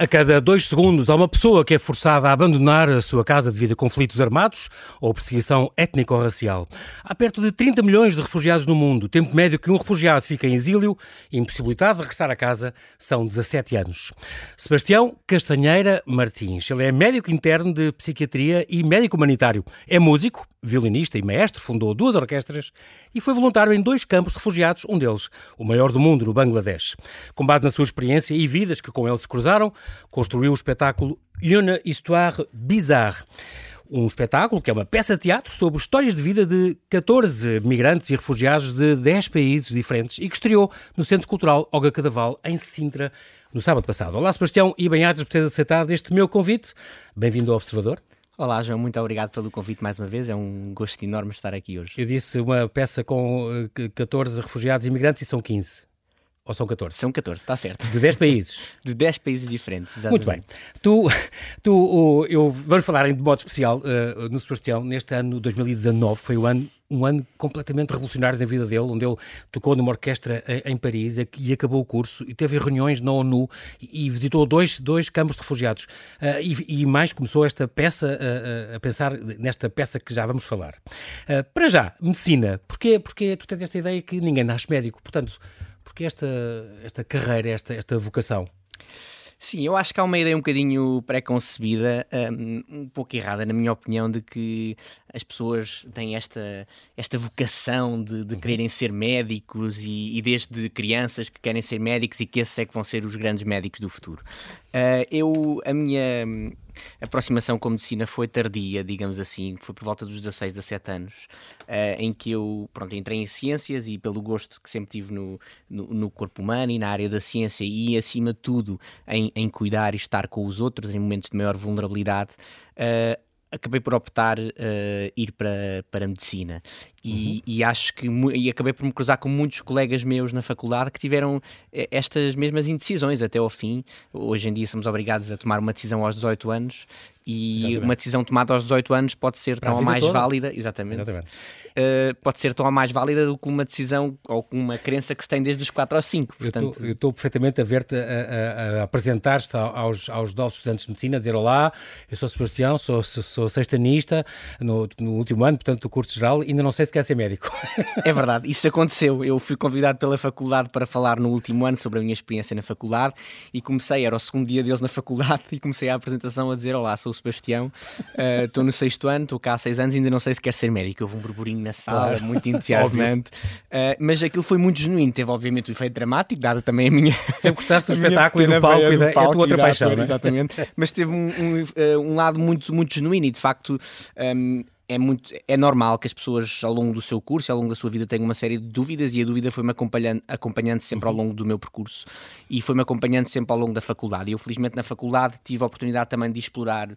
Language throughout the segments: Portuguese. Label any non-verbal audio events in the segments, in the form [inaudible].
A cada dois segundos há uma pessoa que é forçada a abandonar a sua casa devido a conflitos armados ou perseguição étnico-racial. Há perto de 30 milhões de refugiados no mundo. O tempo médio que um refugiado fica em exílio impossibilitado de regressar a casa são 17 anos. Sebastião Castanheira Martins. Ele é médico interno de psiquiatria e médico humanitário. É músico, violinista e maestro, fundou duas orquestras e foi voluntário em dois campos de refugiados, um deles, o maior do mundo, no Bangladesh. Com base na sua experiência e vidas que com ele se cruzaram, construiu o espetáculo Une Histoire Bizarre. Um espetáculo que é uma peça de teatro sobre histórias de vida de 14 migrantes e refugiados de 10 países diferentes e que estreou no Centro Cultural Olga Cadaval, em Sintra, no sábado passado. Olá, Sebastião, e bem-ajas por ter aceitado este meu convite. Bem-vindo ao Observador. Olá, João, muito obrigado pelo convite mais uma vez. É um gosto enorme estar aqui hoje. Eu disse uma peça com 14 eh, refugiados e imigrantes e são 15. Ou são 14? São 14, está certo. De 10 países? [laughs] De 10 países diferentes, exatamente. Muito bem. Tu, [laughs] tu eu, vamos falar de modo especial uh, no Sebastião, neste ano 2019, que foi o ano, um ano completamente revolucionário na vida dele, onde ele tocou numa orquestra em, em Paris e acabou o curso e teve reuniões na ONU e, visitou dois, dois campos de refugiados. Uh, e, e, mais começou esta peça, uh, a pensar nesta peça que já vamos falar. para já, medicina. Porquê? Porque tu tens esta ideia que ninguém nasce médico, portanto porque esta, esta carreira, esta, esta vocação? Sim, eu acho que há uma ideia um bocadinho pré-concebida, um, um, pouco errada, na minha opinião, de que as pessoas têm esta, esta vocação de, de uhum. quererem ser médicos e, e, desde crianças que querem ser médicos e que esses é que vão ser os grandes médicos do futuro. Uh, eu, a minha aproximação com a medicina foi tardia, digamos assim, foi por volta dos 16, 17 anos, uh, em que eu pronto, entrei em ciências e pelo gosto que sempre tive no, no, no, corpo humano e na área da ciência e, acima de tudo, em, em cuidar e estar com os outros em momentos de maior vulnerabilidade, uh, acabei por optar uh, ir para, para a medicina e, uhum. e, acho que e acabei por me cruzar com muitos colegas meus na faculdade que tiveram eh, estas mesmas indecisões até ao fim. Hoje em dia somos obrigados a tomar uma decisão aos 18 anos e exatamente. uma decisão tomada aos 18 anos pode ser para tão ou mais toda. válida, exatamente, exatamente. Uh, pode ser tão ou mais válida do que uma decisão ou uma crença que se tem desde os 4 aos 5. Portanto... Eu estou perfeitamente a ver-te a, a, a apresentar-te aos, aos novos estudantes de medicina, a dizer olá, eu sou Sebastião, sou, sou, sou sextanista no, no último ano, portanto, do curso geral, ainda não sei quer ser médico. [laughs] É verdade, isso aconteceu. Eu fui convidado pela faculdade para falar no último ano sobre a minha experiência na faculdade e comecei, era o segundo dia deles na faculdade, [laughs] e comecei a apresentação a dizer: Olá, sou o Sebastião, eh, estou uh, no sexto ano, estou cá há seis anos, ainda não sei se quer ser médico. Houve um burburinho na sala, claro. muito [laughs] entusiasmante, uh, mas aquilo foi muito genuíno. Teve, obviamente, o efeito dramático, dado também a minha. Sempre gostaste do espetáculo e do palco e da, é a tua outra paixão, é? Exatamente, mas teve um, um, uh, um, lado muito, muito genuíno e de facto. Um, é muito é normal que as pessoas ao longo do seu curso, ao longo da sua vida tenham uma série de dúvidas e a dúvida foi-me acompanhando, acompanhando sempre ao uhum. longo do meu percurso e foi-me acompanhando sempre ao longo da faculdade. E eu felizmente na faculdade tive a oportunidade também de explorar uh,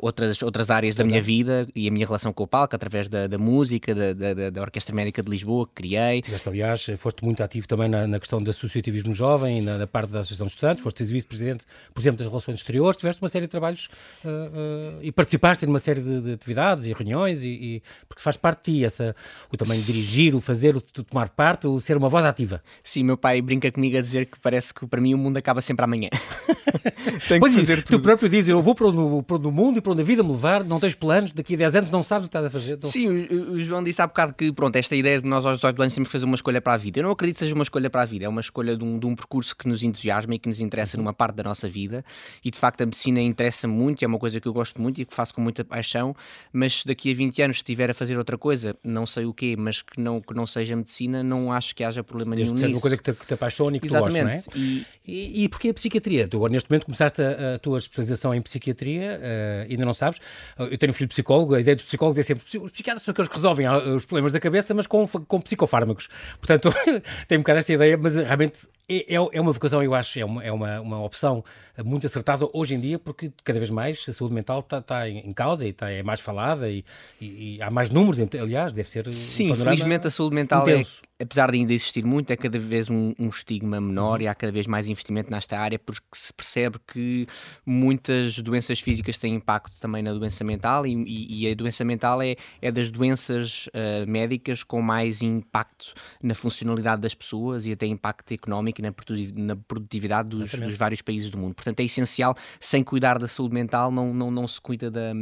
outras, outras áreas da minha vida e a minha relação com o palco através da, da música, da, da, da, Orquestra Médica de Lisboa que criei. Tiveste, aliás, foste muito ativo também na, na questão do associativismo jovem, na, na parte da Associação de Estudantes, foste vice-presidente, por exemplo, das Relações Exteriores, tiveste uma série de trabalhos uh, uh, e participaste numa série de, de atividades e reuniões reuniões, e, e, porque faz parte de ti, essa, o também dirigir, o fazer, o tomar parte, o ser uma voz ativa. Sim, meu pai brinca comigo a dizer que parece que para mim o mundo acaba sempre amanhã. [laughs] Tenho pois que fazer tudo. Tu próprio dizes, eu vou para o, para o mundo e para onde a vida me levar, não tens planos, daqui a 10 anos não sabes o que estás a fazer. Não... Sim, o, o, João disse há bocado que, pronto, esta ideia de nós aos 18 anos sempre fazer uma escolha para a vida. Eu não acredito que seja uma escolha para a vida, é uma escolha de um, de um percurso que nos entusiasma e que nos interessa numa parte da nossa vida e de facto a medicina interessa muito, é uma coisa que eu gosto muito e que faço com muita paixão, mas daqui a 20 anos, se estiver a fazer outra coisa, não sei o quê, mas que não, que não seja medicina, não acho que haja problema Desde nenhum nisso. uma coisa que te, que te apaixone e que Exatamente. tu gostes, não é? E, e, e porquê a psiquiatria? Tu neste momento começaste a, a tua especialização em psiquiatria, uh, ainda não sabes. Eu tenho um filho psicólogo, a ideia dos psicólogos é sempre os psiquiatras são aqueles que resolvem ah, os problemas da cabeça, mas com, com psicofármacos. Portanto, [laughs] tenho um bocado esta ideia, mas realmente é, é, é uma vocação, eu acho, é uma, é uma, uma opção muito acertada hoje em dia, porque cada vez mais a saúde mental está, está em causa e está, é mais falada e, e, e há mais números, aliás, deve ser. Sim, um felizmente a saúde mental é intenso. é apesar de ainda existir muito, é cada vez um, um estigma menor e há cada vez mais investimento nesta área porque se percebe que muitas doenças físicas têm impacto também na doença mental e, e, e a doença mental é, é das doenças uh, médicas com mais impacto na funcionalidade das pessoas e até impacto económico e na, na produtividade dos, dos, vários países do mundo. Portanto, é essencial, sem cuidar da saúde mental, não, não, não se cuida da,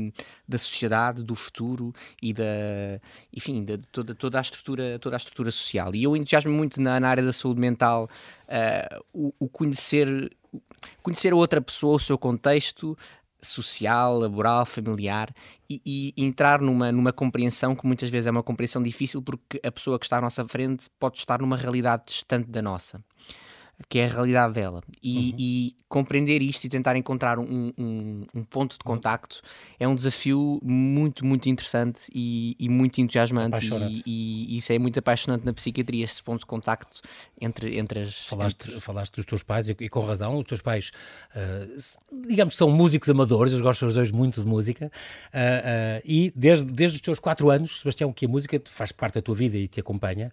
da sociedade, do futuro e da, enfim, de toda, toda, a estrutura, toda a estrutura social. E eu entusiasmo muito na, na área da saúde mental uh, o, o conhecer conhecer outra pessoa, o seu contexto, social, laboral, familiar e, e, entrar numa, numa compreensão que muitas vezes é uma compreensão difícil porque a pessoa que está à nossa frente pode estar numa realidade distante da nossa que é a realidade dela. E, uhum. e compreender isto e tentar encontrar um, um, um, ponto de contacto é um desafio muito, muito interessante e, e muito entusiasmante. E, e, isso é muito apaixonante na psiquiatria, este ponto de contacto entre, entre as. Falaste, entre... falaste dos teus pais e, com razão. Os teus pais, uh, digamos que são músicos amadores, eles gostam os dois muito de música. Uh, uh, e desde, desde os teus quatro anos, Sebastião, que a música faz parte da tua vida e te acompanha.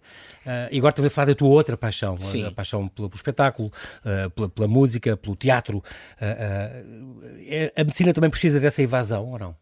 e agora também falar da tua outra paixão, Sim. a paixão pelo, pelo espetáculo, pela, pela música, pelo teatro. a medicina também precisa dessa evasão ou não?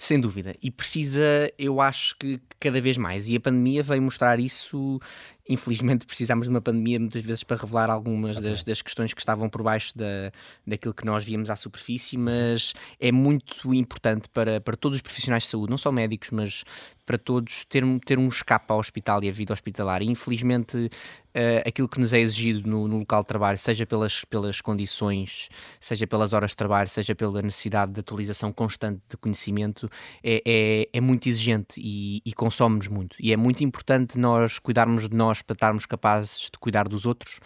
Sem dúvida. E precisa, eu acho que cada vez mais. E a pandemia veio mostrar isso. Infelizmente, precisamos de uma pandemia muitas vezes para revelar algumas okay. das, das, questões que estavam por baixo da, daquilo que nós víamos à superfície, mas é muito importante para, para todos os profissionais de saúde, não só médicos, mas para todos, ter, ter um escape ao hospital e à vida hospitalar. E, infelizmente, uh, aquilo que nos é exigido no, no, local de trabalho, seja pelas, pelas condições, seja pelas horas de trabalho, seja pela necessidade de atualização constante de conhecimento, é, é, é muito exigente e, e consome-nos muito. E é muito importante nós cuidarmos de nós para estarmos capazes de cuidar dos outros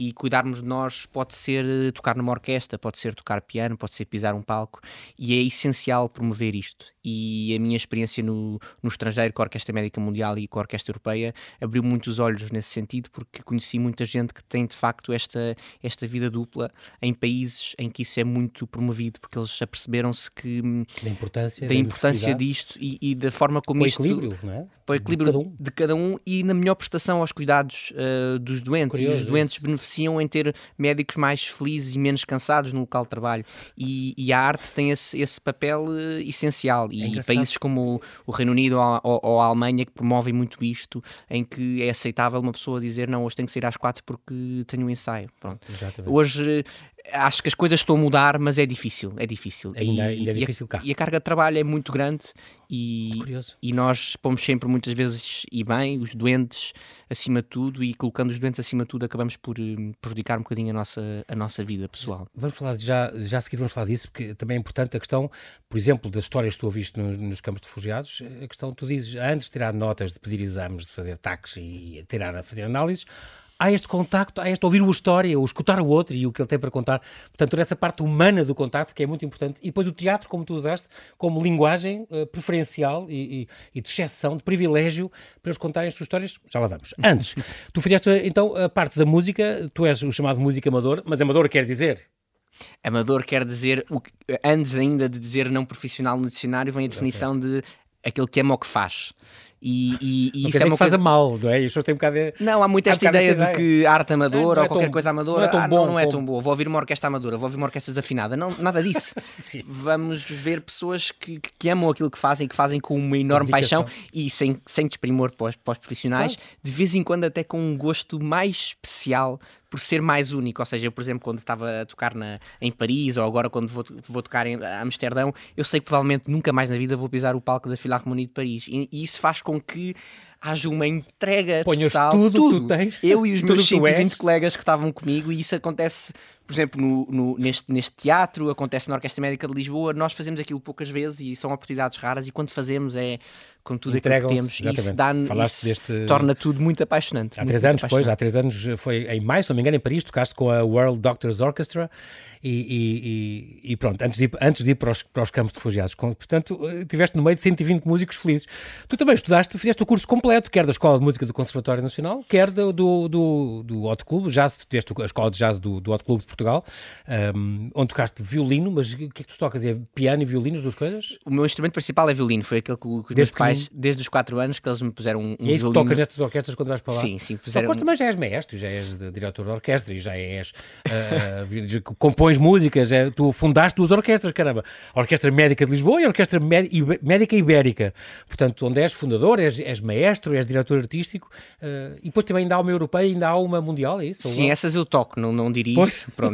e cuidarmos de nós pode ser eh, tocar numa orquestra, pode ser tocar piano, pode ser pisar um palco e é essencial promover isto. E a minha experiência no, no estrangeiro com a Orquestra Médica Mundial e com a Orquestra Europeia abriu muitos olhos nesse sentido porque conheci muita gente que tem de facto esta, esta vida dupla em países em que isso é muito promovido porque eles aperceberam-se que hum, da importância, da importância disto e, e, da forma como o isto equilíbrio, não é? para o equilíbrio de cada um, de cada um e na melhor prestação aos cuidados uh, dos doentes. Curioso, e os doentes isso. beneficiam em ter médicos mais felizes e menos cansados no local de trabalho. E, e a arte tem esse, esse papel uh, essencial. E é países como o Reino Unido ou, ou, ou, a Alemanha que promovem muito isto, em que é aceitável uma pessoa dizer não, hoje tenho que sair às quatro porque tenho um ensaio. Pronto. Hoje acho que as coisas estão a mudar, mas é difícil, é difícil. Ainda, e, ainda é difícil e cá. E a carga de trabalho é muito grande e, é e nós pomos sempre muitas vezes, e bem, os doentes acima de tudo e colocando os doentes acima de tudo acabamos por um, prejudicar um bocadinho a nossa, a nossa vida pessoal. Vamos falar, já, já a seguir vamos falar disso, porque também é importante a questão, por exemplo, das histórias que tu ouviste nos, nos campos de refugiados, a questão, tu dizes, antes de tirar notas, de pedir exames, de fazer taques e tirar, fazer análises, há este contacto, há este ouvir uma história, ou escutar o outro e o que ele tem para contar. Portanto, toda essa parte humana do contacto que é muito importante. E depois o teatro, como tu usaste, como linguagem uh, preferencial e, e, e, de exceção, de privilégio para eles contarem as suas histórias. Já lá vamos. Antes, [laughs] tu fizeste então a parte da música, tu és o chamado músico amador, mas amador quer dizer Amador quer dizer, o que, antes ainda de dizer não profissional no dicionário, vem a definição de aquele que ama o que faz. E, e, e isso é uma que coisa... mal, não é? As tem um bocado de... Não, há muito esta ideia, ideia, de que arte amadora é ou qualquer tão, coisa amadora não é tão, ah, bom, não, não é tão boa. Vou ouvir uma orquestra amadora, vou ouvir uma orquestra desafinada. Não, nada disso. [laughs] Vamos ver pessoas que, que amam aquilo que fazem, que fazem com uma enorme paixão e sem, sem desprimor para os, para os profissionais, claro. de vez em quando até com um gosto mais especial por ser mais único. Ou seja, eu, por exemplo, quando estava a tocar na, em Paris ou agora quando vou, vou tocar em Amsterdão, eu sei que provavelmente nunca mais na vida vou pisar o palco da Philharmonie de Paris. E, e isso faz com que haja uma entrega Ponhas total. tudo, tudo. tu tens. Eu e os meus 120 colegas que estavam comigo, e isso acontece, por exemplo, no, no, neste, neste teatro, acontece na Orquestra Médica de Lisboa. Nós fazemos aquilo poucas vezes e são oportunidades raras, e quando fazemos é com tudo aquilo que temos. E isso, dá, isso deste... torna tudo muito apaixonante. Há três anos, depois, há três anos, foi em maio, se não me engano, em Paris, tocaste com a World Doctors Orchestra e, e, e, pronto, antes de ir, antes de ir para, os, para os campos de refugiados. Portanto, tiveste no meio de 120 músicos felizes. Tu também estudaste, fizeste o curso completo quer da Escola de Música do Conservatório Nacional, quer do, do, do, do Hot Club, jazz, tu a Escola de Jazz do, do Hot Club de Portugal, um, onde tocaste violino, mas o que é que tu tocas? É piano e violino, as duas coisas? O meu instrumento principal é violino, foi aquele que, que os meus pais, desde os 4 anos, que eles me puseram um, um e é isso violino. que tocas nestas orquestras quando vais para lá? Sim, sim. Puseram... Só também já és maestro, já és diretor de orquestra e já és, uh, [laughs] compões músicas, é, tu fundaste duas orquestras, caramba, a Orquestra Médica de Lisboa e a Orquestra Médica Ibérica, portanto, onde és fundador, és, és maestro, és diretor artístico, uh, e depois também ainda há uma europeia, ainda há uma mundial, é isso? Sim, essas eu toco, não, não dirijo,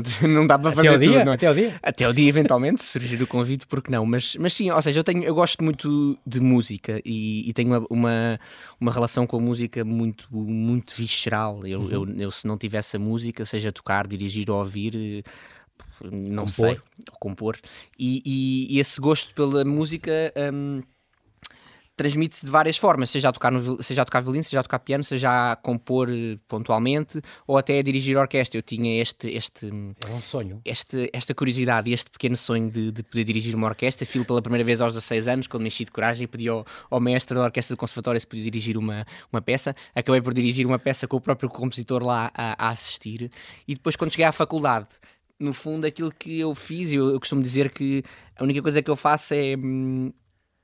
pronto, [laughs] não dá para fazer até dia, tudo. Não. É? Até o dia? Até o dia, eventualmente, se surgir o convite, porque não, mas, mas sim, ou seja, eu, tenho, eu gosto muito de música e, e tenho uma, uma, uma, relação com a música muito, muito visceral, eu, uhum. eu, eu se não tivesse a música, seja tocar, dirigir ou ouvir não compor. sei, ou compor. E, e, e, esse gosto pela música um, transmite-se de várias formas, seja a, tocar no, seja a tocar violino, seja a tocar piano, seja a compor eh, pontualmente ou até a dirigir orquestra. Eu tinha este. este é um sonho. Este, esta curiosidade, este pequeno sonho de, de poder dirigir uma orquestra. Filo pela primeira vez aos 16 anos, quando me enchi de coragem e pedi ao, ao mestre da orquestra do conservatório se podia dirigir uma, uma peça. Acabei por dirigir uma peça com o próprio compositor lá a, a assistir. E depois, quando cheguei à faculdade, no fundo, aquilo que eu fiz, eu, eu costumo dizer que a única coisa que eu faço é hum,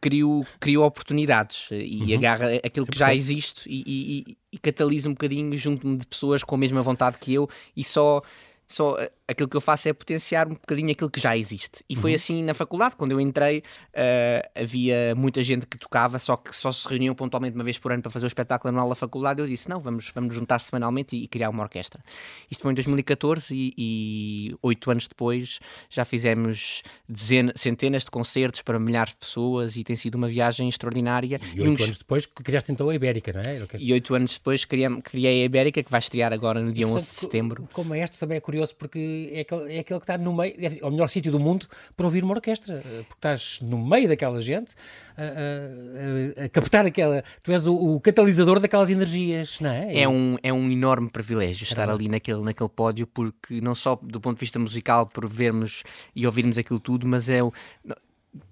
crio, crio oportunidades e uhum. agarra aquilo que já existe e, e, e catalisa um bocadinho junto-me de pessoas com a mesma vontade que eu e só só aquilo que eu faço é potenciar um bocadinho aquilo que já existe. E foi uhum. assim na faculdade, quando eu entrei, uh, havia muita gente que tocava, só que só se reuniam pontualmente uma vez por ano para fazer o espetáculo anual da faculdade. Eu disse: não, vamos, vamos juntar semanalmente e, e criar uma orquestra. Isto foi em 2014 e oito anos depois já fizemos dezenas, centenas de concertos para milhares de pessoas e tem sido uma viagem extraordinária. E oito uns... anos depois criaste então a Ibérica, não é? E oito anos depois criei, criei a Ibérica, que vai estrear agora no dia e, portanto, 11 de setembro. Como este também é curioso porque é aquele, é aquele que está no meio, é o melhor sítio do mundo para ouvir uma orquestra, eh, porque estás no meio daquela gente a, a, a captar aquela. Tu és o, o, catalisador daquelas energias, não é? É um, é um enorme privilégio estar ali naquele, naquele pódio, porque não só do ponto de vista musical, por vermos e ouvirmos aquilo tudo, mas é o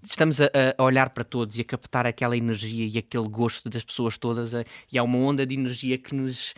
estamos a, a, olhar para todos e a captar aquela energia e aquele gosto das pessoas todas a, e há uma onda de energia que nos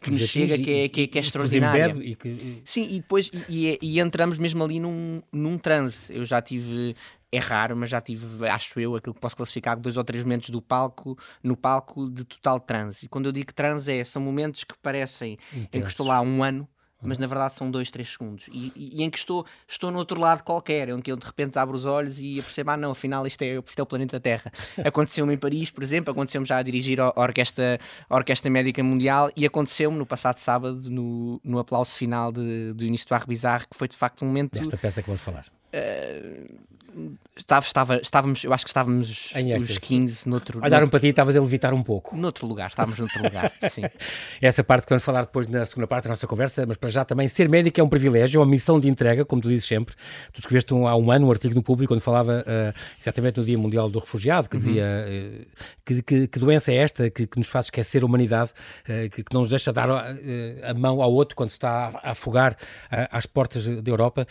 que nos chega que é, que é, que é extraordinária. E que... Sim, e depois e, e, entramos mesmo ali num, num transe. Eu já tive, é raro, mas já tive, acho eu, aquilo que posso classificar dois ou três momentos do palco, no palco de total transe. E quando eu digo transe é, são momentos que parecem Intenso. em que estou lá há um ano mas na verdade são dois, três segundos. E, e, e, em que estou, estou no outro lado qualquer, em que eu de repente abro os olhos e percebo, ah não, afinal isto é, isto é o planeta Terra. [laughs] Aconteceu-me em Paris, por exemplo, aconteceu-me já a dirigir a Orquestra, a Orquestra Médica Mundial e aconteceu-me no passado sábado, no, no aplauso final de, do início do Ar Bizarre, que foi de facto um momento... Desta peça que vamos falar. Uh, Estava, estava, estávamos, eu acho que estávamos os 15 noutro. Olharam para ti e estavas a levitar um pouco. Noutro lugar, estávamos noutro lugar, [laughs] sim. Essa parte que vamos falar depois na segunda parte da nossa conversa, mas para já também ser médico é um privilégio, é uma missão de entrega, como tu dizes sempre. Tu escreveste um, há um ano um artigo no público onde falava uh, exatamente no Dia Mundial do Refugiado, que uhum. dizia uh, que, que, que, doença é esta que, que, nos faz esquecer a humanidade, que, que, não nos deixa dar a mão ao outro quando se está a afogar às portas da Europa.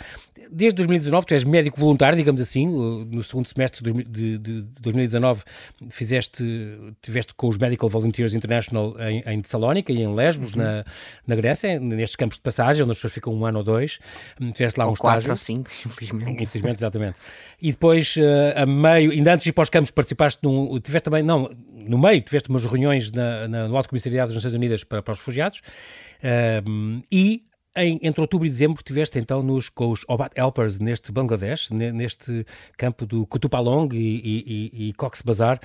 Desde 2019 tu és médico voluntário, digamos assim, no segundo semestre de, de, de 2019 fizeste, tiveste com os Medical Volunteers International em, em Tessalónica e em Lesbos, uhum. na, na Grécia, nestes campos de passagem, onde as pessoas ficam um ano ou dois. Tiveste lá ou um quatro estágio. ou cinco, [laughs] infelizmente. Infelizmente, exatamente. E depois, eh, a meio, ainda antes de ir para os campos, participaste num, tiveste também, não, no meio, tiveste umas reuniões na, na, no Alto Comissariado das Nações Unidas para, para os Refugiados. Um, e em, entre outubro e dezembro tiveste então nos, com os Obat Helpers neste Bangladesh, neste campo do Kutupalong e, e, e Cox's Bazar,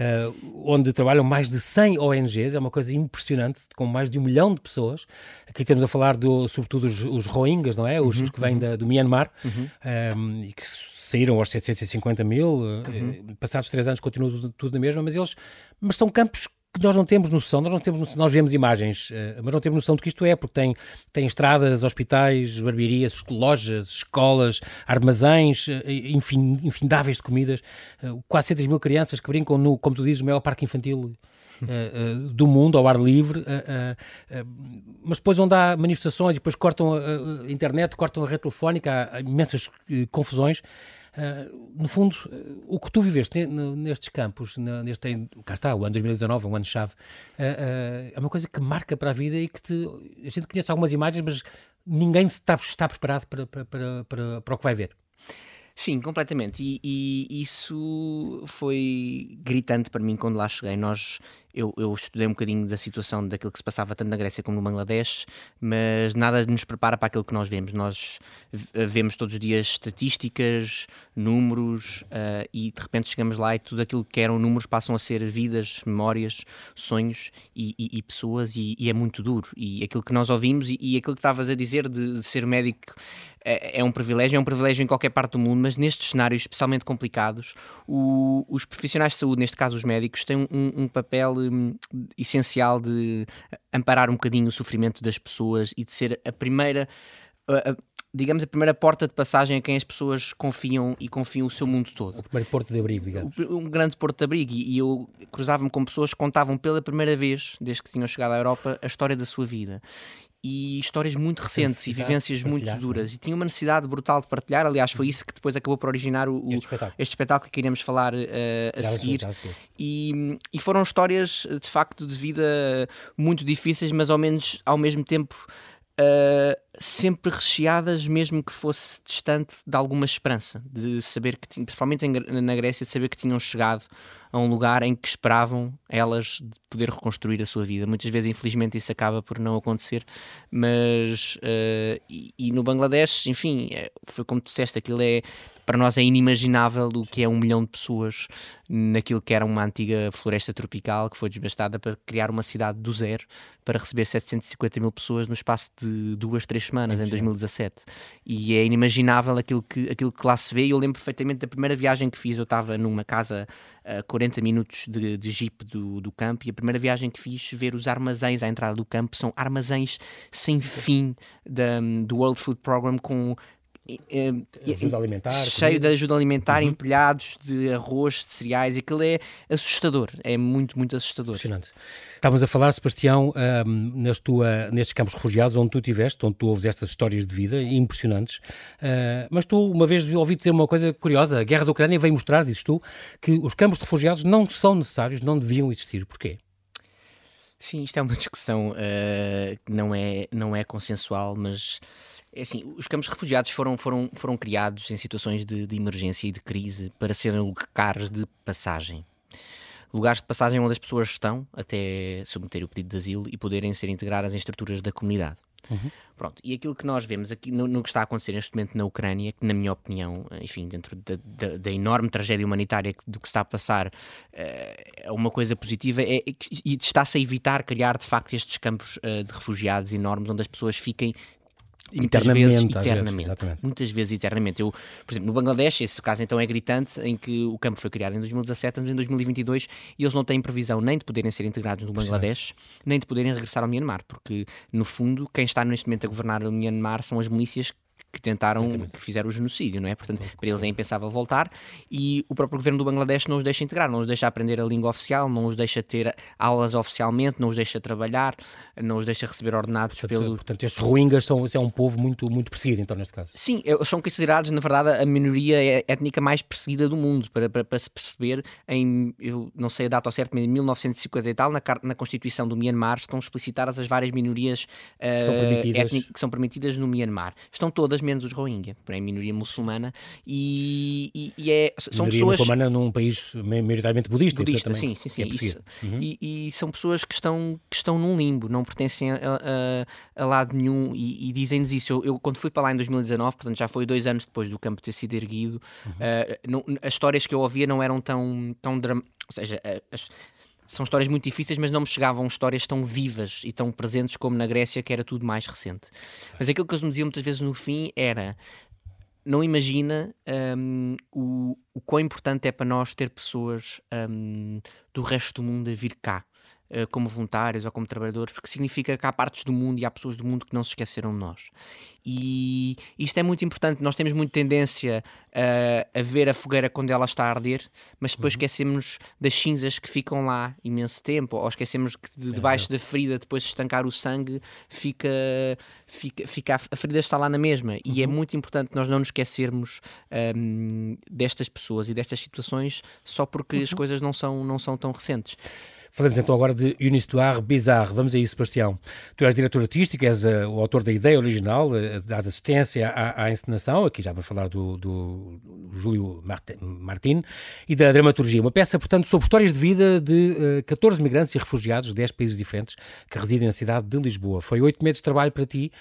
uh, onde trabalham mais de 100 ONGs, é uma coisa impressionante, com mais de um milhão de pessoas. Aqui estamos a falar do, sobretudo os, os Rohingyas, não é? Os, uhum, que vêm uhum. da, do Myanmar uhum. um, ehm, e que saíram aos 750 mil, uhum. uh, passados três anos continua tudo, tudo na mesma, mas eles mas são campos que nós não temos noção, nós não temos nós vemos imagens, uh, mas não temos noção do que isto é, porque tem, tem estradas, hospitais, barbearias, lojas, escolas, armazéns, uh, infin, infindáveis de comidas, uh, quase 100 mil crianças que brincam no, como tu dizes, o maior parque infantil do mundo, ao ar livre, mas depois onde há manifestações e depois cortam a, internet, cortam a rede telefónica, há imensas confusões. Uh, no fundo, uh, o que tu viveste nestes campos, neste, cá está, o ano 2019, um ano-chave, uh, é uma coisa que marca para a vida e que te, a gente conhece algumas imagens, mas ninguém está, está preparado para, para, para, para, para o que vai ver. Sim, completamente. E, e, isso foi gritante para mim quando lá cheguei. Nós, eu, eu, estudei um bocadinho da situação daquilo que se passava tanto na Grécia como no Bangladesh, mas nada nos prepara para aquilo que nós vemos. Nós vemos todos os dias estatísticas, números, uh, e de repente chegamos lá e tudo aquilo que eram números passam a ser vidas, memórias, sonhos e, e, e pessoas, e, é muito duro. E aquilo que nós ouvimos e, aquilo que estavas a dizer de, de ser médico é, é, um privilégio, é um privilégio em qualquer parte do mundo, mas nestes cenários especialmente complicados, o, os profissionais de saúde, neste caso os médicos, têm um, um papel um, essencial de amparar um bocadinho o sofrimento das pessoas e de ser a primeira. A, a, digamos, a primeira porta de passagem a quem as pessoas confiam e confiam o seu mundo todo. O primeiro porto de abrigo, digamos. Um grande porto de abrigo. E eu cruzava-me com pessoas que contavam pela primeira vez, desde que tinham chegado à Europa, a história da sua vida e histórias muito recentes e vivências muito duras. É? E tinha uma necessidade brutal de partilhar. Aliás, foi uhum. isso que depois acabou por originar o, este, espetáculo. este espetáculo que iremos falar uh, a, seguir. E, e, foram histórias de facto de vida muito difíceis, mas ao menos ao mesmo tempo uh, sempre recheadas, mesmo que fosse distante de alguma esperança, de saber que, principalmente na Grécia, de saber que tinham chegado a um lugar em que esperavam elas de poder reconstruir a sua vida. Muitas vezes, infelizmente, isso acaba por não acontecer, mas uh, e, e, no Bangladesh, enfim, é, foi como disseste, aquilo é para nós é inimaginável o que é um milhão de pessoas naquilo que era uma antiga floresta tropical que foi desbastada para criar uma cidade do zero para receber 750 mil pessoas no espaço de duas, três semanas em 2017. E é inimaginável aquilo que, aquilo que lá se vê. E eu lembro perfeitamente da primeira viagem que fiz. Eu estava numa casa a 40 minutos de, de jeep do, do campo e a primeira viagem que fiz ver os armazéns à entrada do campo são armazéns sem fim da, do World Food Program com ajuda alimentar, cheio comida. de ajuda alimentar, uhum. empilhados de arroz, de cereais, e aquilo é assustador, é muito, muito assustador. Impressionante. Estávamos a falar, Sebastião, um, nas tua, nestes campos refugiados onde tu estiveste, onde tu ouves estas histórias de vida impressionantes, uh, mas tu uma vez ouvi dizer uma coisa curiosa, a guerra da Ucrânia veio mostrar, dizes tu, que os campos de refugiados não são necessários, não deviam existir. Porquê? Sim, isto é uma discussão uh, que não é, não é consensual, mas é assim, os campos de refugiados foram, foram, foram criados em situações de, de emergência e de crise para serem lugares de passagem. Lugares de passagem onde as pessoas estão até submeter o pedido de asilo e poderem ser integradas em estruturas da comunidade. Uhum. Pronto, e aquilo que nós vemos aqui no, no, que está a acontecer neste momento na Ucrânia, que na minha opinião, enfim, dentro da, da, da enorme tragédia humanitária do que está a passar, é uma coisa positiva é, e está-se a evitar criar de facto estes campos uh, de refugiados enormes onde as pessoas fiquem internamente, vezes, eternamente. Vezes, muitas vezes eternamente. Eu, por exemplo, no Bangladesh, esse caso então é gritante, em que o campo foi criado em 2017, mas em 2022 e eles não têm previsão nem de poderem ser integrados no Bangladesh, nem de poderem regressar ao Myanmar, porque no fundo quem está neste momento a governar o Myanmar são as milícias que tentaram, Exatamente. que fizeram o genocídio, não é? Portanto, para eles é impensável voltar e o próprio governo do Bangladesh não os deixa integrar, não os deixa aprender a língua oficial, não os deixa ter aulas oficialmente, não os deixa trabalhar, não os deixa receber ordenados portanto, pelo... Portanto, estes rohingyas são, é um povo muito, muito perseguido, então, neste caso. Sim, são considerados, na verdade, a minoria é étnica mais perseguida do mundo, para, para, para se perceber, em, eu não sei a data ao certo, mas em 1950 e tal, na, na Constituição do Myanmar, estão explicitadas as várias minorias uh, são étnicas que são permitidas no Myanmar. Estão todas, menos os rohingyas para a minoria muçulmana, e, e, e é, são minoria pessoas... muçulmana num país maioritariamente budista. Budista, sim, sim, sim. É uhum. e, e, são pessoas que estão, que estão num limbo, não pertencem a, a, a lado nenhum e, e dizem-nos isso. Eu, eu, quando fui para lá em 2019, portanto já foi dois anos depois do campo ter sido erguido, uhum. uh, não, as histórias que eu ouvia não eram tão, tão dramáticas, ou seja, as, são histórias muito difíceis, mas não me chegavam histórias tão vivas e tão presentes como na Grécia, que era tudo mais recente. Mas aquilo que eles me diziam muitas vezes no fim era não imagina um, o, o quão importante é para nós ter pessoas um, do resto do mundo a vir cá. Uh, como voluntários ou como trabalhadores, porque significa que há partes do mundo e há pessoas do mundo que não se esqueceram de nós. E isto é muito importante. Nós temos muita tendência a, a ver a fogueira quando ela está a arder, mas depois uhum. esquecemos das cinzas que ficam lá imenso tempo, ou esquecemos que de, debaixo é. da ferida, depois de estancar o sangue, fica, fica, fica a ferida está lá na mesma. Uhum. E é uhum. muito importante nós não nos esquecermos um, destas pessoas e destas situações só porque uhum. as coisas não são, não são tão recentes. Falamos então agora de Unistoir Bizarre. Vamos a isso, Sebastião. Tu és diretor artístico, és uh, o autor da ideia original, uh, dás assistência à, à, encenação, aqui já vou falar do, do Júlio Martin, e da dramaturgia. Uma peça, portanto, sobre histórias de vida de uh, eh, 14 migrantes e refugiados de 10 países diferentes que residem na cidade de Lisboa. Foi oito meses de trabalho para ti.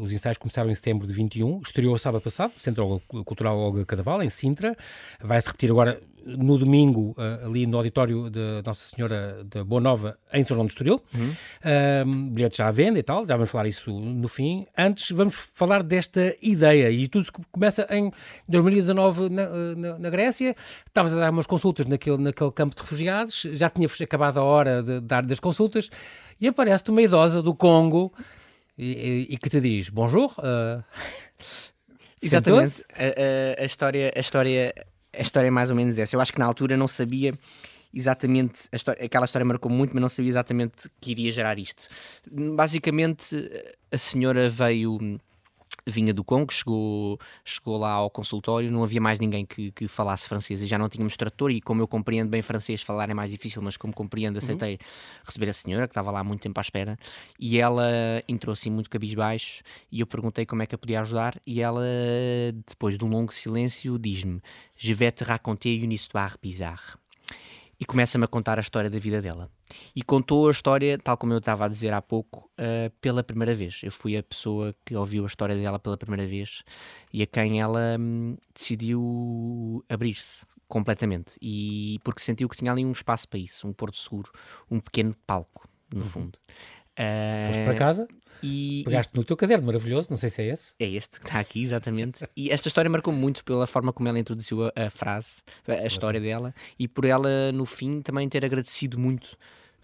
Os ensaios começaram em setembro de 21, estreou sábado passado, Centro Cultural Olga Cadaval, em Sintra. Vai-se repetir agora no domingo, uh, ali no auditório de Nossa Senhora da Boa Nova, em São João do Estoril. Uhum. Uh, bilhetes já à venda e tal, já vamos falar isso no fim. Antes, vamos falar desta ideia. E tudo começa em 2019 na, eh, na, na Grécia. Estavas a dar umas consultas naquele, naquele campo de refugiados, já tinha acabado a hora de dar das consultas, e aparece-te uma idosa do Congo e, e, e que te diz: Bonjour. [laughs] Uh... Exatamente. A, a, a, história, a história a história é mais ou menos essa. Eu acho que na altura não sabia exatamente, história, aquela história marcou muito, mas não sabia exatamente que iria gerar isto. Basicamente, a senhora veio vinha do Congo, chegou, chegou lá ao consultório, não havia mais ninguém que, que falasse francês e já não tínhamos trator e como eu compreendo bem francês, falar é mais difícil, mas como compreendo, uhum. aceitei uhum. receber a senhora, que estava lá há muito tempo à espera, e ela entrou assim muito cabisbaixo e eu perguntei como é que a podia ajudar e ela, depois de um longo silêncio, diz-me Je vais te raconter une histoire bizarre e começa-me a contar a história da vida dela. E contou a história, tal como eu estava a dizer há pouco, uh, pela primeira vez. Eu fui a pessoa que ouviu a história dela pela primeira vez e a quem ela hum, decidiu abrir-se completamente. E porque sentiu que tinha ali um espaço para isso, um porto seguro, um pequeno palco, no uhum. fundo. Uh, Foste para casa? E, Pegaste e... no teu caderno maravilhoso, não sei se é esse. É este que está aqui, exatamente. e esta história marcou muito pela forma como ela introduziu a, a frase, a, a história dela, e por ela, no fim, também ter agradecido muito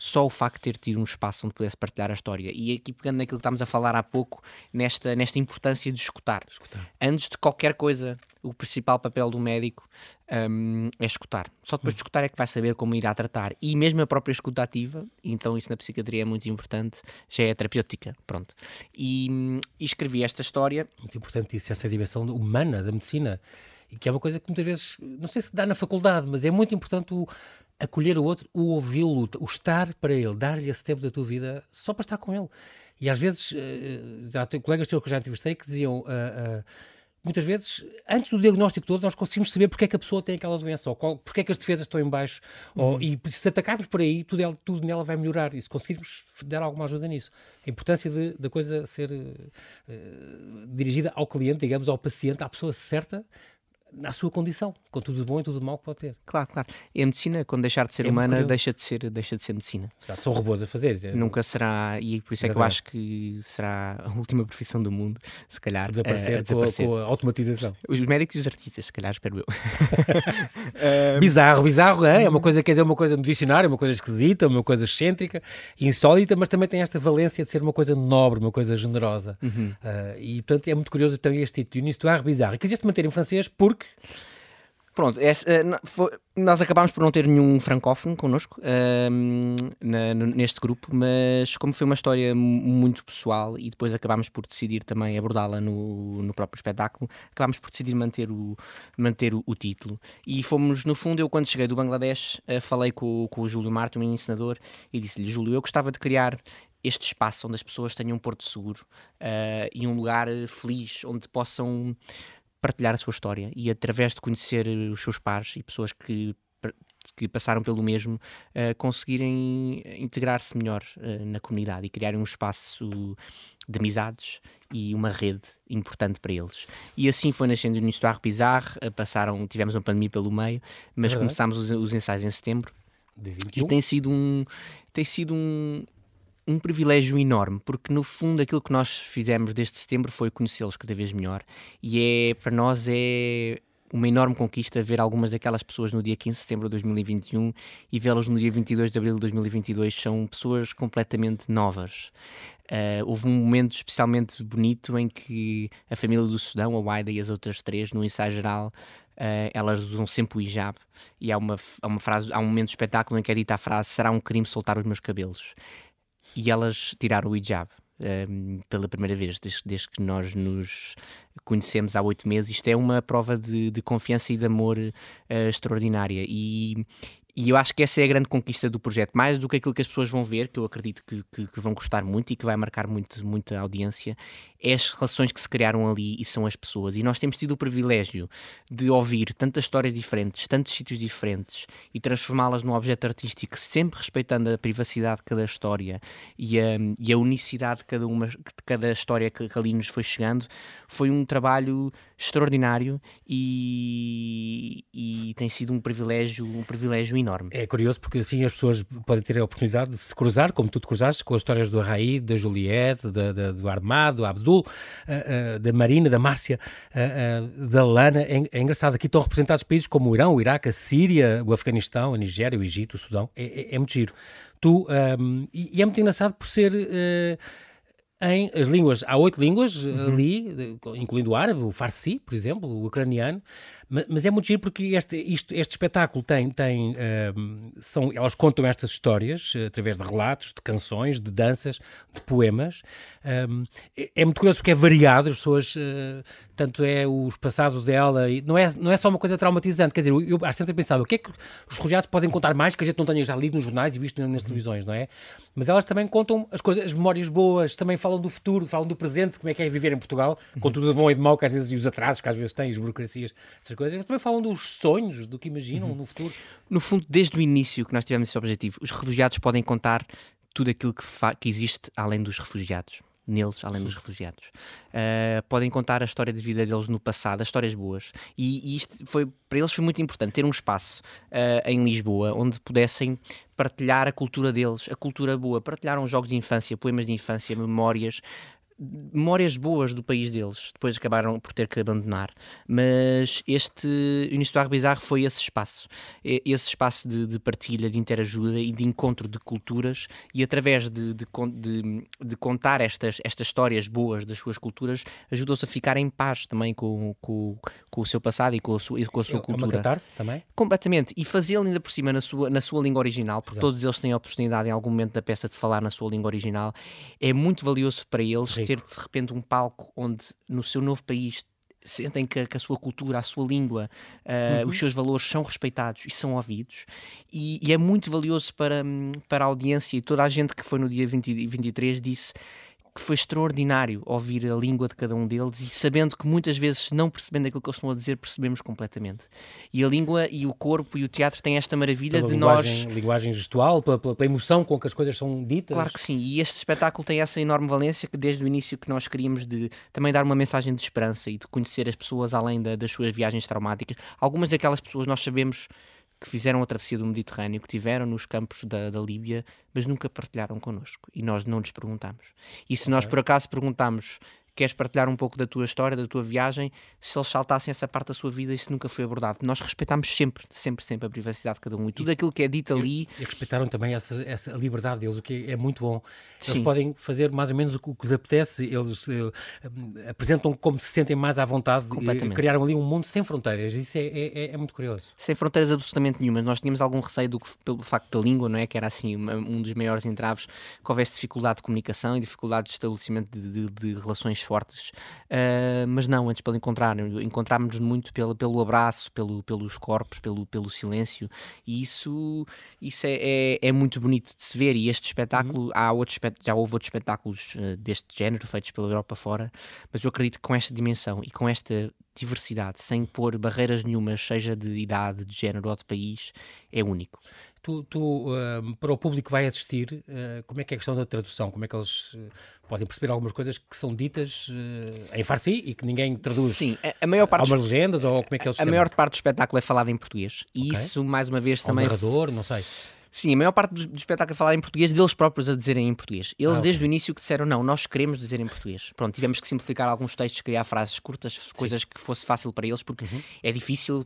só o facto de ter tido um espaço onde pudesse partilhar a história. E aqui pegando naquilo que estávamos a falar há pouco, nesta, nesta importância de escutar. escutar. Antes de qualquer coisa, o principal papel do médico um, é escutar. Só depois de escutar é que vai saber como irá tratar. E mesmo a própria escuta ativa, então isso na psiquiatria é muito importante, já é terapêutica. Pronto. E, e escrevi esta história. Muito importante isso, essa dimensão humana da medicina. Que é uma coisa que muitas vezes, não sei se dá na faculdade, mas é muito importante o, acolher o outro, o ouvi-lo, o estar para ele, dar-lhe esse tempo da tua vida só para estar com ele. E às vezes, eh, já tenho colegas teus que eu já entrevistei que diziam, uh, uh, muitas vezes, antes do diagnóstico todo, nós conseguimos saber porque é que a pessoa tem aquela doença, ou qual, porque é que as defesas estão em baixo, uhum. ou, e se atacarmos por aí, tudo, ela, tudo nela vai melhorar, e se conseguirmos dar alguma ajuda nisso. A importância de, da coisa ser uh, dirigida ao cliente, digamos, ao paciente, à pessoa certa, na sua condição, com tudo de bom e tudo de mau que pode ter. Claro, claro. E a medicina, quando deixar de ser é humana, deixa de ser, deixa de ser medicina. Exato, são robôs a fazer. É... Nunca será, e por isso é que eu acho que será a última profissão do mundo, se calhar. A desaparecer, a, a desaparecer. Com, a, com, a, automatização. Os médicos e os artistas, se calhar, espero eu. [laughs] bizarro, bizarro, é? é uma coisa, quer dizer, uma coisa no dicionário, uma coisa esquisita, uma coisa excêntrica, insólita, mas também tem esta valência de ser uma coisa nobre, uma coisa generosa. Uhum. Uh, e, portanto, é muito curioso também este título, Histoire Bizarre. Quiseste manter em francês porque Pronto, esse, uh, foi, nós acabámos por não ter nenhum francófono connosco uh, na, neste grupo, mas como foi uma história muito pessoal e depois acabámos por decidir também abordá-la no, no próprio espetáculo, acabámos por decidir manter o, manter o, o título. E fomos, no fundo, eu quando cheguei do Bangladesh, uh, falei com, com o Júlio Marto, um ensinador, e disse-lhe: Júlio, eu gostava de criar este espaço onde as pessoas tenham um porto seguro uh, e um lugar feliz onde possam partilhar a sua história e através de conhecer os seus pares e pessoas que que passaram pelo mesmo, uh, conseguirem integrar-se melhor uh, na comunidade e criarem um espaço de amizades e uma rede importante para eles. E assim foi nascendo o Histoire Bizarre, uh, passaram, tivemos uma pandemia pelo meio, mas começámos os, os, ensaios em setembro e tem sido um tem sido um, um privilégio enorme, porque no fundo aquilo que nós fizemos desde setembro foi conhecê-los cada vez melhor e é para nós é uma enorme conquista ver algumas daquelas pessoas no dia 15 de setembro de 2021 e vê-las no dia 22 de abril de 2022. São pessoas completamente novas. Uh, houve um momento especialmente bonito em que a família do Sudão, a Waida e as outras três, no ensaio geral, uh, elas usam sempre o hijab e há uma, há uma frase, há um momento de espetáculo em que é dita a frase será um crime soltar os meus cabelos e elas tiraram o hijab um, pela primeira vez, desde, desde, que nós nos conhecemos há oito meses. Isto é uma prova de, de confiança e de amor uh, extraordinária. E, e eu acho que essa é a grande conquista do projeto, mais do que aquilo que as pessoas vão ver, que eu acredito que, que, que vão gostar muito e que vai marcar muito, muita audiência, é as relações que se criaram ali e são as pessoas. E nós temos tido o privilégio de ouvir tantas histórias diferentes, tantos sítios diferentes e transformá-las num objeto artístico, sempre respeitando a privacidade de cada história e a, e a unicidade de cada, uma, de cada história que, que ali nos foi chegando. Foi um trabalho extraordinário e, e tem sido um privilégio, um privilégio enorme. É curioso porque assim as pessoas podem ter a oportunidade de se cruzar, como tu te cruzaste, com as histórias do Raí, da Juliette, da, da, do Armado, do Abdul, uh, uh, da Marina, da Márcia, uh, da Lana. É, é, engraçado, aqui estão representados países como o Irão, o Iraque, a Síria, o Afeganistão, a Nigéria, o Egito, o Sudão. É, é, é muito giro. Tu, um, e, e, é muito engraçado por ser em as línguas, há oito línguas uhum. ali, incluindo o árabe, o farsi, por exemplo, o ucraniano, mas, é muito giro porque este, isto, este espetáculo tem, tem uh, são, elas contam estas histórias uh, através de relatos, de canções, de danças, de poemas. Um, é, muito curioso porque é variado, as pessoas, uh, tanto é o passado dela, e não é, não é só uma coisa traumatizante, quer dizer, eu, às vezes pensava, o que é que os refugiados podem contar mais que a gente não tenha já lido nos jornais e visto nas, televisões, não é? Mas elas também contam as coisas, as memórias boas, também falam do futuro, falam do presente, como é que é viver em Portugal, com tudo de bom e de mau que às vezes, e os atrasos que às vezes têm, as burocracias, essas coisas coisas, mas também falam dos sonhos, do que imaginam uhum. no futuro. No fundo, desde o início que nós tivemos esse objetivo, os refugiados podem contar tudo aquilo que, que existe além dos refugiados neles, além dos refugiados. Uh, podem contar a história de vida deles no passado, as histórias boas. E, e isto foi, para eles foi muito importante ter um espaço uh, em Lisboa onde pudessem partilhar a cultura deles, a cultura boa. Partilharam jogos de infância, poemas de infância, memórias, memórias boas do país deles, depois acabaram por ter que abandonar. Mas este Ar Bizarro foi esse espaço, esse espaço de, de, partilha, de interajuda e de encontro de culturas, e através de, de, de contar estas, estas histórias boas das suas culturas, ajudou-se a ficar em paz também com, com, com o seu passado e com a sua, com a sua é cultura. Uma também? Completamente. E fazê-lo ainda por cima na sua, na sua língua original, porque Exato. todos eles têm a oportunidade em algum momento da peça de falar na sua língua original, é muito valioso para eles ter de repente um palco onde no seu novo país sentem que, que, a sua cultura, a sua língua, uh, uhum. os seus valores são respeitados e são ouvidos. E, e, é muito valioso para, para a audiência. E toda a gente que foi no dia 20, 23 disse que foi extraordinário ouvir a língua de cada um deles e sabendo que muitas vezes, não percebendo aquilo que eles estão a dizer, percebemos completamente. E a língua e o corpo e o teatro têm esta maravilha pela de linguagem, nós. Linguagem gestual, pela, pela, emoção com que as coisas são ditas. Claro que sim, e este espetáculo tem essa enorme valência que desde o início que nós queríamos de também dar uma mensagem de esperança e de conhecer as pessoas além da, das suas viagens traumáticas. Algumas daquelas pessoas nós sabemos que fizeram a travessia do Mediterrâneo, que tiveram nos campos da, da Líbia, mas nunca partilharam connosco. E nós não lhes perguntamos. E se okay. nós por acaso perguntamos queres partilhar um pouco da tua história, da tua viagem, se eles saltassem essa parte da sua vida, isso nunca foi abordado. Nós respeitamos sempre, sempre, sempre a privacidade de cada um e tudo e, aquilo que é dito ali. E respeitaram também essa, essa liberdade deles, o que é muito bom. Eles Sim. podem fazer mais ou menos o que, o que lhes apetece, eles uh, apresentam como se sentem mais à vontade, e criaram ali um mundo sem fronteiras. Isso é, é, é, muito curioso. Sem fronteiras absolutamente nenhuma. Nós tínhamos algum receio do, pelo facto da língua, não é? Que era assim um dos maiores entraves, que houvesse dificuldade de comunicação e dificuldade de estabelecimento de, de, de relações fortes, uh, mas não, antes pelo encontrar, encontrarmos-nos muito pelo, pelo abraço, pelo, pelos corpos, pelo, pelo silêncio, e isso, isso é, é, é muito bonito de se ver. E este espetáculo, uhum. há outros, já houve outros espetáculos uh, deste género feitos pela Europa fora, mas eu acredito que com esta dimensão e com esta diversidade, sem pôr barreiras nenhumas, seja de idade, de género ou de país, é único. Tu, tu uh, para o público que vai assistir, uh, como é que é a questão da tradução? Como é que eles uh, podem perceber algumas coisas que são ditas em farsi e que ninguém traduz? Sim, a, a maior parte. Há umas legendas ou como é que eles A, a maior parte do espetáculo é falado em português. E okay. isso, mais uma vez, também. Um narrador, não sei. Sim, a maior parte do, do espetáculo é falar em português, deles próprios a dizerem em português. Eles, ah, okay. desde o início, que disseram: não, nós queremos dizer em português. Pronto, tivemos que simplificar alguns textos, criar frases curtas, Sim. coisas que fosse fácil para eles, porque uhum. é difícil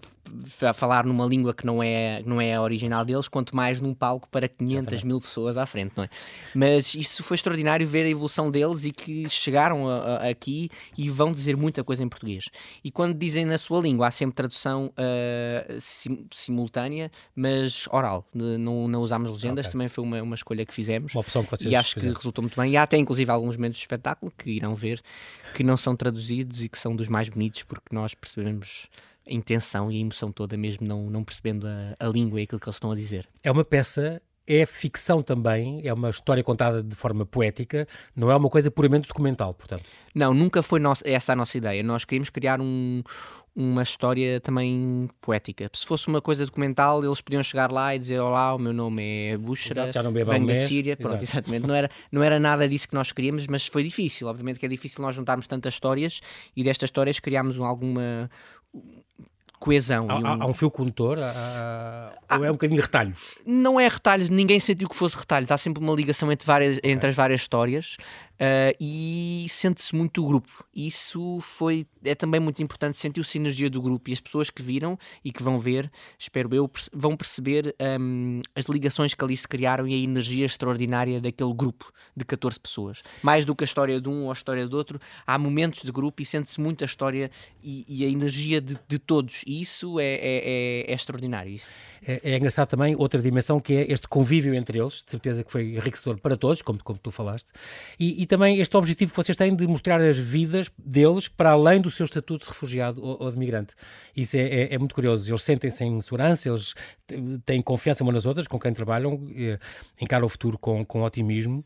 falar numa língua que não é, não é a original deles, quanto mais num palco para 500 mil pessoas à frente, não é? Mas isso foi extraordinário ver a evolução deles e que chegaram a, a, aqui e vão dizer muita coisa em português. E quando dizem na sua língua, há sempre tradução uh, sim, simultânea, mas oral. Não, não usámos legendas, okay. também foi uma, uma escolha que fizemos. Uma opção que vocês E acho fizeram. que resultou muito bem. E há até inclusive alguns momentos de espetáculo que irão ver que não são traduzidos e que são dos mais bonitos porque nós percebemos a intenção e a emoção toda, mesmo não, não percebendo a, a língua e aquilo que eles estão a dizer. É uma peça é ficção também, é uma história contada de forma poética, não é uma coisa puramente documental, portanto. Não, nunca foi nossa, essa a nossa ideia. Nós queríamos criar um, uma história também poética. Se fosse uma coisa documental, eles podiam chegar lá e dizer: Olá, o meu nome é Bushra, venho da Síria. Pronto, exatamente. Não era, não era nada disso que nós queríamos, mas foi difícil. Obviamente que é difícil nós juntarmos tantas histórias e destas histórias criámos alguma coesão. Há, um... há um fio condutor? Há... Ou é um bocadinho retalhos? Não é retalhos, ninguém sentiu que fosse retalhos. Há sempre uma ligação entre, várias, entre as várias histórias uh, e sente-se muito o grupo. Isso foi, é também muito importante, sentiu-se a energia do grupo e as pessoas que viram e que vão ver, espero eu, vão perceber um, as ligações que ali se criaram e a energia extraordinária daquele grupo de 14 pessoas. Mais do que a história de um ou a história do outro, há momentos de grupo e sente-se muito a história e, e a energia de, de, todos. E isso é, é, é, é extraordinário. Isso. É, é, engraçado também outra dimensão que é este convívio entre eles, de certeza que foi enriquecedor para todos, como, como tu falaste, e, e também este objetivo que vocês têm de mostrar as vidas deles para além do seu estatuto de refugiado ou, ou de migrante. Isso é, é, é muito curioso. Eles sentem-se em segurança, eles têm confiança umas nas outras, com quem trabalham, eh, encaram o futuro com, com otimismo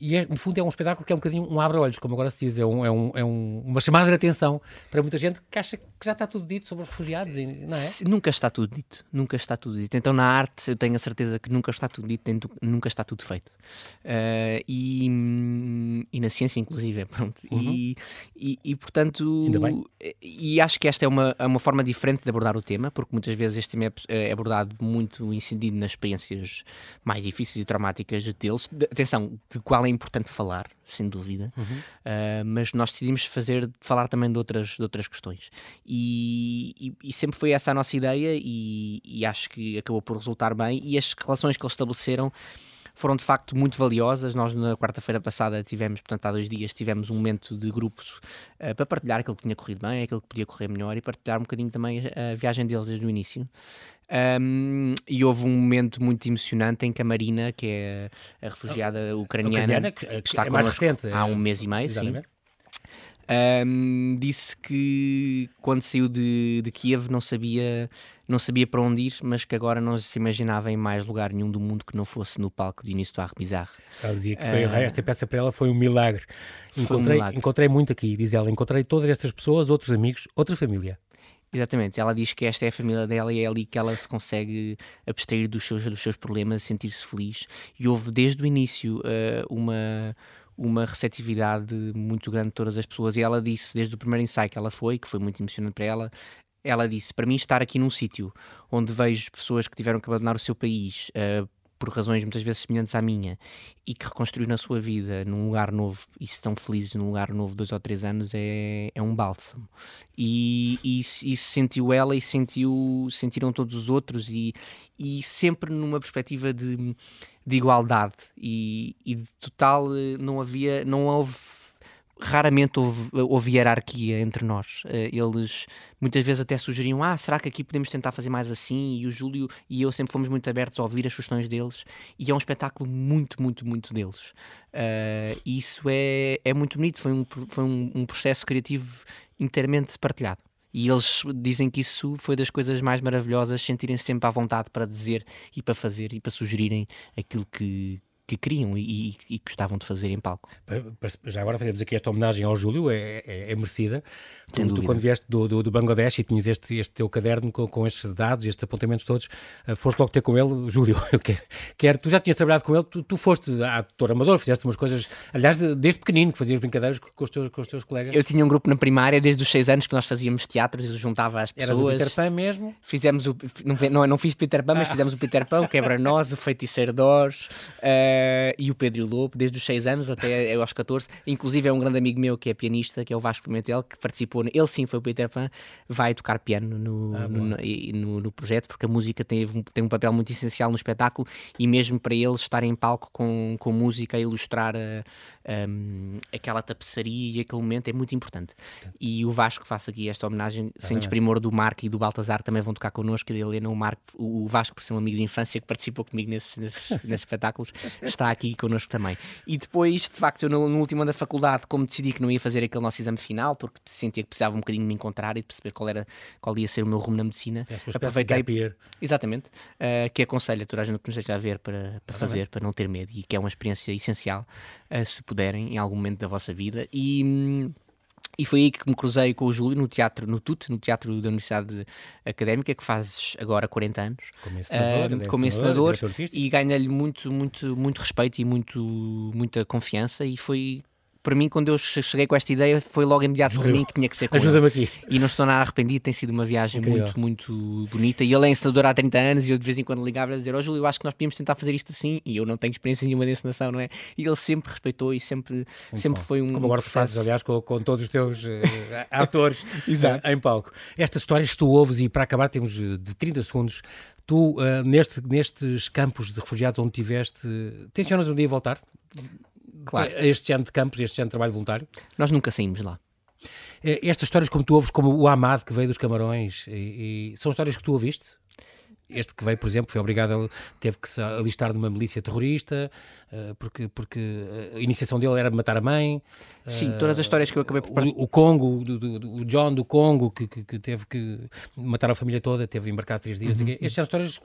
e é, no fundo é um espetáculo que é um bocadinho um abre-olhos, como agora se diz, é, um, é, um, é um, uma chamada de atenção para muita gente que acha que já está tudo dito sobre os refugiados, não é? Nunca está tudo dito, nunca está tudo dito. Então na arte eu tenho a certeza que nunca está tudo dito, nunca está tudo feito. Uh, e, e na ciência inclusive, [laughs] pronto. Uhum. E, e, e, portanto, Ainda bem. e acho que esta é uma, é uma forma diferente de abordar o tema, porque muitas vezes este tema é, é abordado muito incidido nas experiências mais difíceis e traumáticas deles. Atenção, de qual é importante falar, sem dúvida, uhum. uh, mas nós decidimos fazer, falar também de outras, de outras questões. E, e, e sempre foi essa a nossa ideia e, e, acho que acabou por resultar bem. E as relações que eles estabeleceram foram de facto muito valiosas. Nós na quarta-feira passada tivemos, portanto há dois dias, tivemos um momento de grupos uh, para partilhar aquilo que tinha corrido bem, aquilo que podia correr melhor e partilhar um bocadinho também a viagem deles desde o início. Um, e houve um momento muito emocionante em que a Marina, que é a refugiada ucraniana, ucraniana que, que, está é mais recente, há um mês e meio, sim. Um, disse que quando saiu de, de Kiev não sabia, não sabia para onde ir, mas que agora não se imaginava em mais lugar nenhum do mundo que não fosse no palco de início do Arrebizarre. Ela dizia que foi, uh, esta peça para ela foi um milagre. Encontrei, um milagre. encontrei muito aqui, diz ela, encontrei todas estas pessoas, outros amigos, outra família. Exatamente, ela diz que esta é a família dela e é ali que ela se consegue abstrair dos seus, dos seus problemas, sentir-se feliz. E houve desde o início uh, uma, uma receptividade muito grande de todas as pessoas. E ela disse, desde o primeiro ensaio que ela foi, que foi muito emocionante para ela, ela disse: Para mim, estar aqui num sítio onde vejo pessoas que tiveram que abandonar o seu país, uh, por razões muitas vezes semelhantes à minha e que reconstruiu na sua vida num lugar novo e se estão felizes num lugar novo dois ou três anos é, é um bálsamo e, e, e sentiu ela e sentiu sentiram todos os outros e, e sempre numa perspectiva de, de igualdade e, e de total eh, não havia não houve raramente houve, houve, hierarquia entre nós. Eh, eles muitas vezes até sugeriam: ah, será que aqui podemos tentar fazer mais assim? E o Júlio e eu sempre fomos muito abertos a ouvir as sugestões deles. E é um espetáculo muito, muito, muito deles. Uh, isso é, é muito bonito. Foi, um, foi um, um processo criativo inteiramente partilhado. E eles dizem que isso foi das coisas mais maravilhosas, sentirem -se sempre à vontade para dizer e para fazer e para sugerirem aquilo que, que queriam e, e, gostavam de fazer em palco. Já agora fazemos aqui esta homenagem ao Júlio, é, é, é merecida. Sem tu, tu, quando vieste do, do, do, Bangladesh e tinhas este, este teu caderno com, com estes dados, estes apontamentos todos, uh, foste logo ter com ele, [laughs] Júlio, eu quero, quero, tu já tinhas trabalhado com ele, tu, tu foste ator amador, fizeste umas coisas, aliás, desde pequenino, que fazias brincadeiras com os, teus, com os teus colegas. Eu tinha um grupo na primária desde os seis anos que nós fazíamos teatros e juntava as pessoas. Eras o Peter Pan mesmo? Fizemos o, não, não, não fiz Peter Pan, mas ah. fizemos o Peter Pan, o Quebra-Nós, o Feiticeiro de Oz uh, e o Pedro Lobo, desde os 6 anos até [laughs] aos 14. Inclusive é um grande amigo meu que é pianista, que é o Vasco Pimentel, que participou, ele sim foi o Peter Pan, vai tocar piano no, ah, no, no, no, projeto, porque a música tem, tem um papel muito essencial no espetáculo e mesmo para eles estarem em palco com, com música a ilustrar a, um, aquela tapeçaria e aquele momento é muito importante. E o Vasco faça aqui esta homenagem, sem desprimor do Marco e do Baltazar, também vão tocar connosco, e da Helena, o Marco, o Vasco, por ser um amigo de infância que participou comigo nesses, nesses, nesses espetáculos, está aqui connosco também. E depois, de facto, eu no, no, último ano da faculdade, como decidi que não ia fazer aquele nosso exame final, porque sentia que precisava um bocadinho de me encontrar e de perceber qual, era, qual ia ser o meu rumo na medicina, aproveitei. Exatamente, uh, que aconselho a toda a gente que nos esteja a ver para, para fazer, para não ter medo, e que é uma experiência essencial, uh, se puderem, em algum momento da vossa vida. E. E foi aí que me cruzei com o Júlio no teatro, no TUT, no Teatro da Universidade Académica, que fazes agora 40 anos. Como ensinador, uh, como ensinador e ganhei-lhe muito, muito, muito respeito e muito, muita confiança e foi para mim, quando eu cheguei com esta ideia, foi logo imediato para mim que tinha que ser com Ajuda-me aqui. E não estou nada arrependido, tem sido uma viagem Incrível. muito, muito bonita. E ele é ensinador há 30 anos e eu de vez em quando ligava a dizer: Ó oh, Júlio, eu acho que nós podíamos tentar fazer isto assim. E eu não tenho experiência nenhuma de encenação, não é? E ele sempre respeitou e sempre, sempre foi um. Como agora tu fazes, aliás, com, com todos os teus uh, atores [laughs] uh, em palco. Estas histórias que tu ouves, e para acabar, temos eh, de 30 segundos. Tu, uh, neste, nestes campos de refugiados onde tiveste, tensionas um dia voltar? Claro. este ano de campos, este ano de trabalho voluntário? Nós nunca saímos lá. Eh, estas histórias como tu ouves, como o Amad que veio dos Camarões, e, e, são histórias que tu ouviste? Este que veio, por exemplo, foi obrigado, a, teve que se alistar numa milícia terrorista, uh, porque, porque a iniciação dele era matar a mãe. Sim, uh, todas as histórias que eu acabei por... O, o Congo, do, do, o John do Congo, que, que, que, teve que matar a família toda, teve embarcado três dias. Uhum. Estas são histórias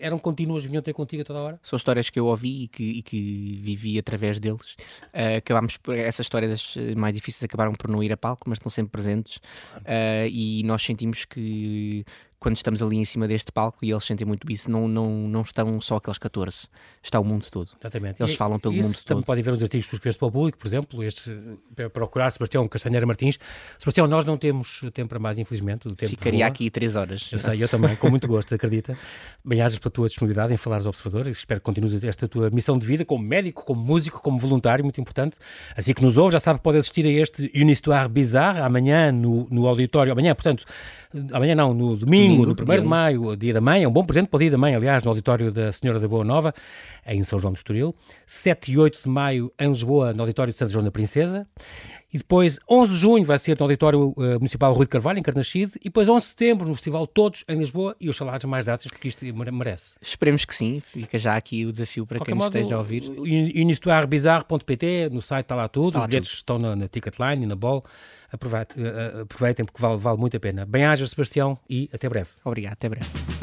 eram contínuas, vinham ter contigo a toda hora? São histórias que eu ouvi e que, e que vivi através deles. Uh, acabámos por, essas histórias mais difíceis acabaram por não ir a palco, mas estão sempre presentes. Uh, e nós sentimos que quando estamos ali em cima deste palco e eles sentem muito isso, não, não, não estão só aqueles 14, está o mundo todo. Exatamente. Eles e, falam pelo mundo todo. podem ver os artigos que escreveste para o público, por exemplo, este, para procurar Sebastião Castanheira Martins. Sebastião, nós não temos tempo para mais, infelizmente. O tempo Ficaria voa. aqui três horas. Eu sei, eu também, com muito gosto, acredita. Bem-ajas pela tua disponibilidade em falares ao observador. Espero que continues esta tua missão de vida como médico, como músico, como voluntário, muito importante. Assim que nos ouve, já sabe que pode assistir a este Une Histoire Bizarre amanhã no, no auditório. Amanhã, portanto, amanhã não, no domingo, domingo no 1 de maio, dia da mãe, é um bom presente para o dia da mãe, aliás, no auditório da Senhora da Boa Nova, em São João do Estoril. 7 e 8 de maio, em Lisboa, no auditório de Santa João da Princesa. E depois, 11 de junho, vai ser no Auditório uh, Municipal Rui de Carvalho, em Carnaxide. E depois, 11 de setembro, no Festival Todos, em Lisboa. E os salários mais datas, porque isto merece. Esperemos que sim. Fica já aqui o desafio para quem modo, esteja a ouvir. Unistoirebizarre.pt, no site está lá tudo. Está os bilhetes estão na, na Ticketline e na Ball. Aproveitem, uh, aproveitem porque vale, vale muito a pena. Bem-aja, Sebastião, e até breve. Obrigado, até breve.